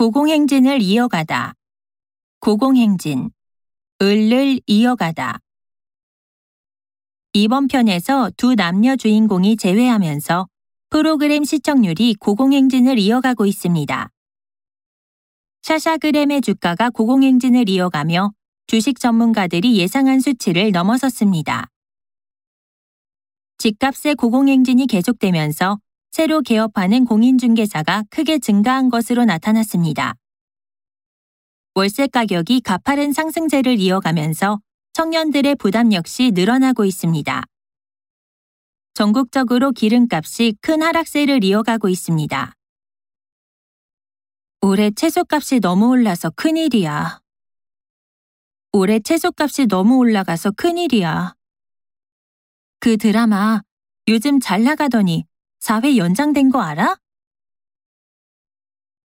고공행진을 이어가다. 고공행진. 을을 이어가다. 이번 편에서 두 남녀 주인공이 제외하면서 프로그램 시청률이 고공행진을 이어가고 있습니다. 샤샤그램의 주가가 고공행진을 이어가며 주식 전문가들이 예상한 수치를 넘어섰습니다. 집값의 고공행진이 계속되면서 새로 개업하는 공인중개사가 크게 증가한 것으로 나타났습니다. 월세 가격이 가파른 상승세를 이어가면서 청년들의 부담 역시 늘어나고 있습니다. 전국적으로 기름값이 큰 하락세를 이어가고 있습니다. 올해 채소값이 너무 올라서 큰일이야. 올해 채소값이 너무 올라가서 큰일이야. 그 드라마 요즘 잘 나가더니 4회 연장된 거 알아?